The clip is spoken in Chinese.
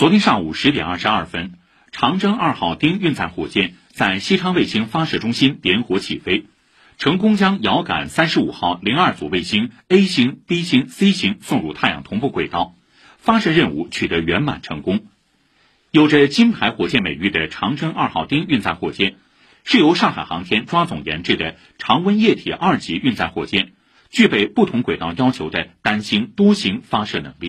昨天上午十点二十二分，长征二号丁运载火箭在西昌卫星发射中心点火起飞，成功将遥感三十五号零二组卫星 A 星、B 星、C 星送入太阳同步轨道，发射任务取得圆满成功。有着“金牌火箭”美誉的长征二号丁运载火箭，是由上海航天抓总研制的常温液体二级运载火箭，具备不同轨道要求的单星、多星发射能力。